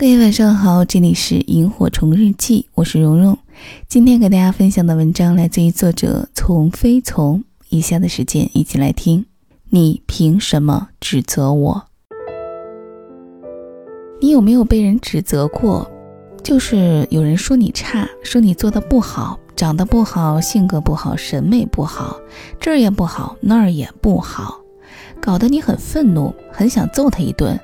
各位晚上好，这里是萤火虫日记，我是蓉蓉。今天给大家分享的文章来自于作者从非从。以下的时间一起来听。你凭什么指责我？你有没有被人指责过？就是有人说你差，说你做的不好，长得不好，性格不好，审美不好，这儿也不好，那儿也不好，搞得你很愤怒，很想揍他一顿。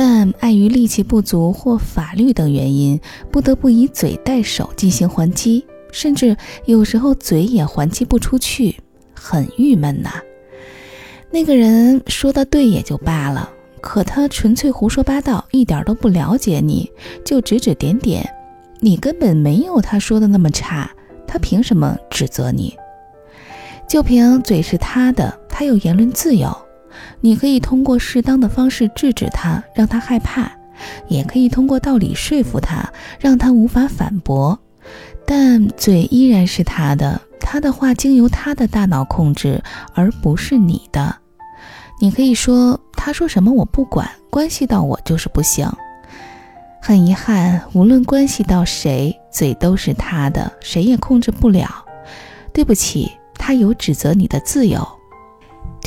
但碍于力气不足或法律等原因，不得不以嘴代手进行还击，甚至有时候嘴也还击不出去，很郁闷呐。那个人说的对也就罢了，可他纯粹胡说八道，一点都不了解你，就指指点点，你根本没有他说的那么差，他凭什么指责你？就凭嘴是他的，他有言论自由。你可以通过适当的方式制止他，让他害怕；也可以通过道理说服他，让他无法反驳。但嘴依然是他的，他的话经由他的大脑控制，而不是你的。你可以说他说什么我不管，关系到我就是不行。很遗憾，无论关系到谁，嘴都是他的，谁也控制不了。对不起，他有指责你的自由。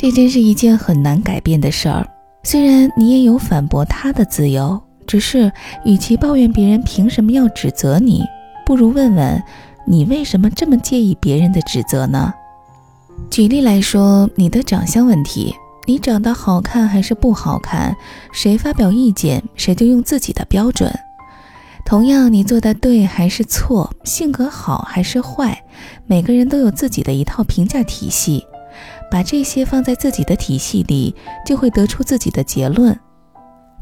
这真是一件很难改变的事儿。虽然你也有反驳他的自由，只是与其抱怨别人凭什么要指责你，不如问问你为什么这么介意别人的指责呢？举例来说，你的长相问题，你长得好看还是不好看，谁发表意见，谁就用自己的标准。同样，你做的对还是错，性格好还是坏，每个人都有自己的一套评价体系。把这些放在自己的体系里，就会得出自己的结论。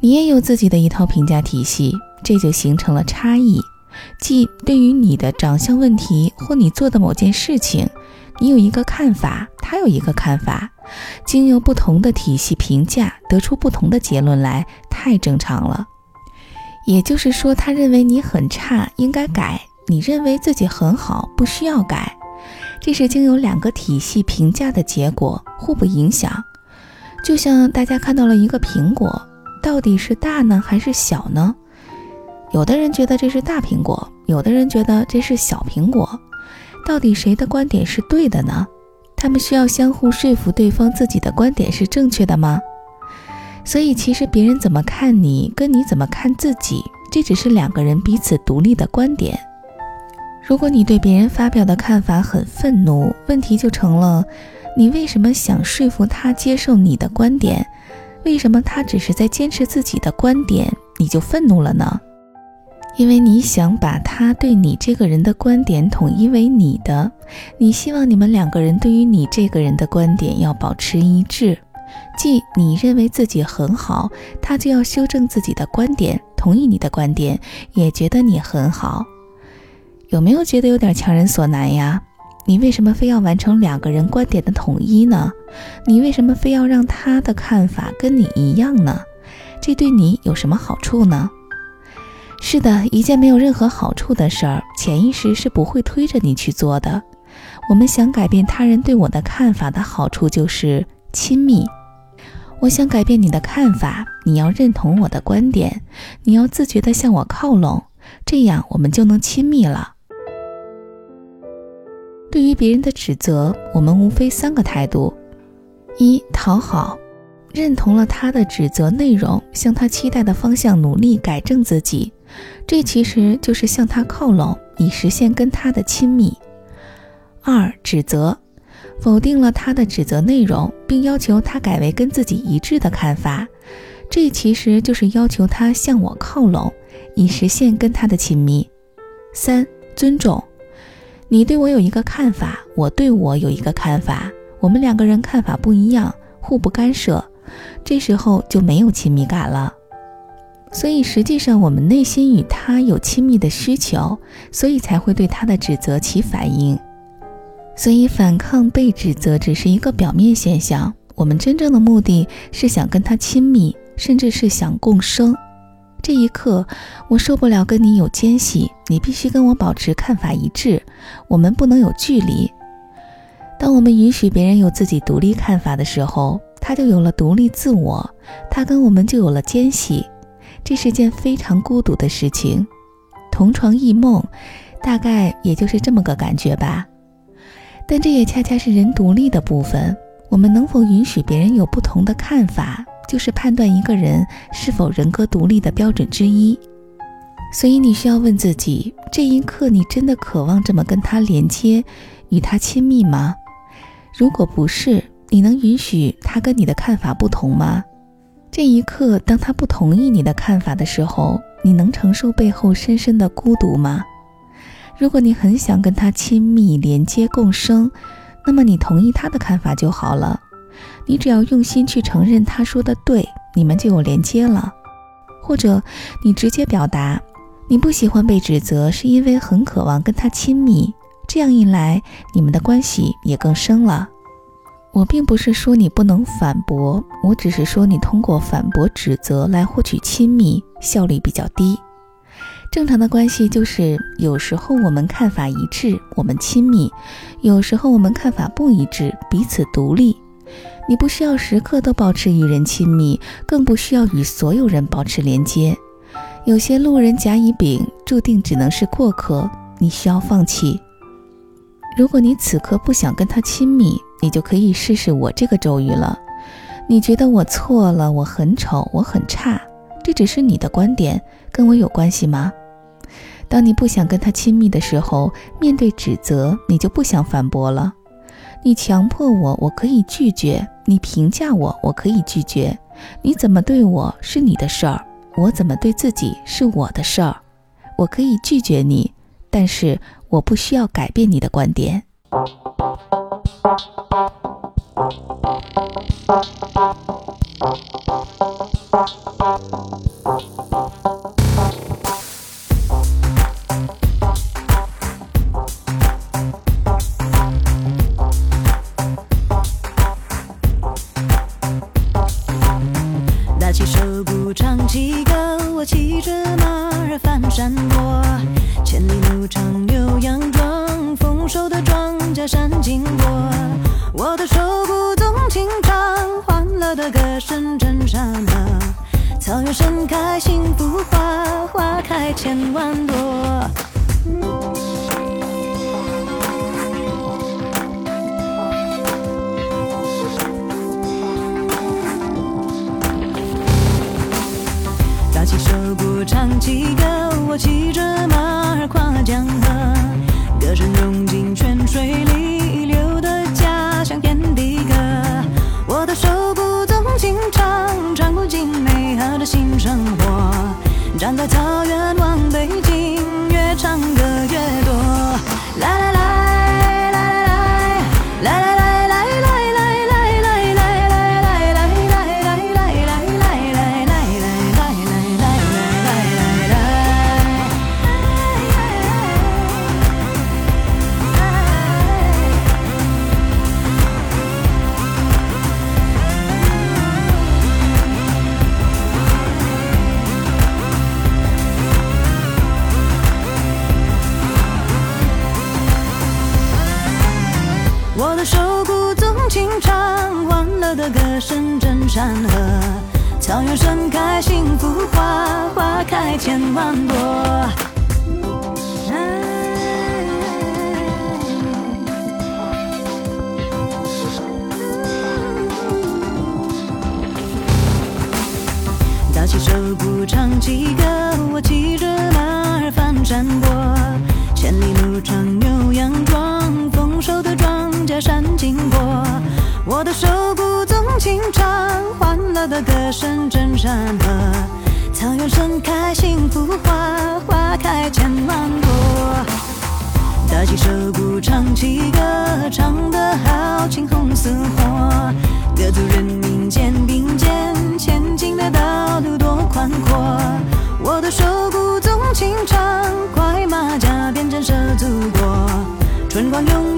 你也有自己的一套评价体系，这就形成了差异。即对于你的长相问题或你做的某件事情，你有一个看法，他有一个看法，经由不同的体系评价，得出不同的结论来，太正常了。也就是说，他认为你很差，应该改；你认为自己很好，不需要改。这是经由两个体系评价的结果，互不影响。就像大家看到了一个苹果，到底是大呢还是小呢？有的人觉得这是大苹果，有的人觉得这是小苹果。到底谁的观点是对的呢？他们需要相互说服对方自己的观点是正确的吗？所以，其实别人怎么看你，跟你怎么看自己，这只是两个人彼此独立的观点。如果你对别人发表的看法很愤怒，问题就成了：你为什么想说服他接受你的观点？为什么他只是在坚持自己的观点，你就愤怒了呢？因为你想把他对你这个人的观点统一为你的，你希望你们两个人对于你这个人的观点要保持一致，即你认为自己很好，他就要修正自己的观点，同意你的观点，也觉得你很好。有没有觉得有点强人所难呀？你为什么非要完成两个人观点的统一呢？你为什么非要让他的看法跟你一样呢？这对你有什么好处呢？是的，一件没有任何好处的事儿，潜意识是不会推着你去做的。我们想改变他人对我的看法的好处就是亲密。我想改变你的看法，你要认同我的观点，你要自觉地向我靠拢，这样我们就能亲密了。对于别人的指责，我们无非三个态度：一、讨好，认同了他的指责内容，向他期待的方向努力改正自己，这其实就是向他靠拢，以实现跟他的亲密；二、指责，否定了他的指责内容，并要求他改为跟自己一致的看法，这其实就是要求他向我靠拢，以实现跟他的亲密；三、尊重。你对我有一个看法，我对我有一个看法，我们两个人看法不一样，互不干涉，这时候就没有亲密感了。所以实际上我们内心与他有亲密的需求，所以才会对他的指责起反应。所以反抗被指责只是一个表面现象，我们真正的目的是想跟他亲密，甚至是想共生。这一刻，我受不了跟你有间隙，你必须跟我保持看法一致，我们不能有距离。当我们允许别人有自己独立看法的时候，他就有了独立自我，他跟我们就有了间隙。这是件非常孤独的事情。同床异梦，大概也就是这么个感觉吧。但这也恰恰是人独立的部分。我们能否允许别人有不同的看法，就是判断一个人是否人格独立的标准之一。所以你需要问自己：这一刻，你真的渴望这么跟他连接，与他亲密吗？如果不是，你能允许他跟你的看法不同吗？这一刻，当他不同意你的看法的时候，你能承受背后深深的孤独吗？如果你很想跟他亲密、连接、共生，那么你同意他的看法就好了。你只要用心去承认他说的对，你们就有连接了。或者你直接表达。你不喜欢被指责，是因为很渴望跟他亲密。这样一来，你们的关系也更深了。我并不是说你不能反驳，我只是说你通过反驳指责来获取亲密，效率比较低。正常的关系就是，有时候我们看法一致，我们亲密；有时候我们看法不一致，彼此独立。你不需要时刻都保持与人亲密，更不需要与所有人保持连接。有些路人甲乙丙注定只能是过客，你需要放弃。如果你此刻不想跟他亲密，你就可以试试我这个咒语了。你觉得我错了，我很丑，我很差，这只是你的观点，跟我有关系吗？当你不想跟他亲密的时候，面对指责，你就不想反驳了。你强迫我，我可以拒绝；你评价我，我可以拒绝。你怎么对我是你的事儿。我怎么对自己是我的事儿，我可以拒绝你，但是我不需要改变你的观点。山坡，千里牧场，牛羊壮，丰收的庄稼闪金过。我的手鼓动情唱，欢乐的歌声震山河。草原盛开幸福花，花开千万朵。打起手鼓唱起。我骑着马儿跨江河，深圳山河，草原盛开幸福花，花开千万朵。打起手鼓，唱起歌，我骑着马儿翻山坡，千里路长牛羊壮，丰收的庄稼闪金波。我的手鼓清唱欢乐的歌声震山河，草原盛开幸福花，花开千万朵，打起手鼓唱起歌，唱得好，青红似火，各族人民肩并肩，前进的道路多宽阔，我的手鼓纵情唱，快马加鞭震慑祖国，春光永。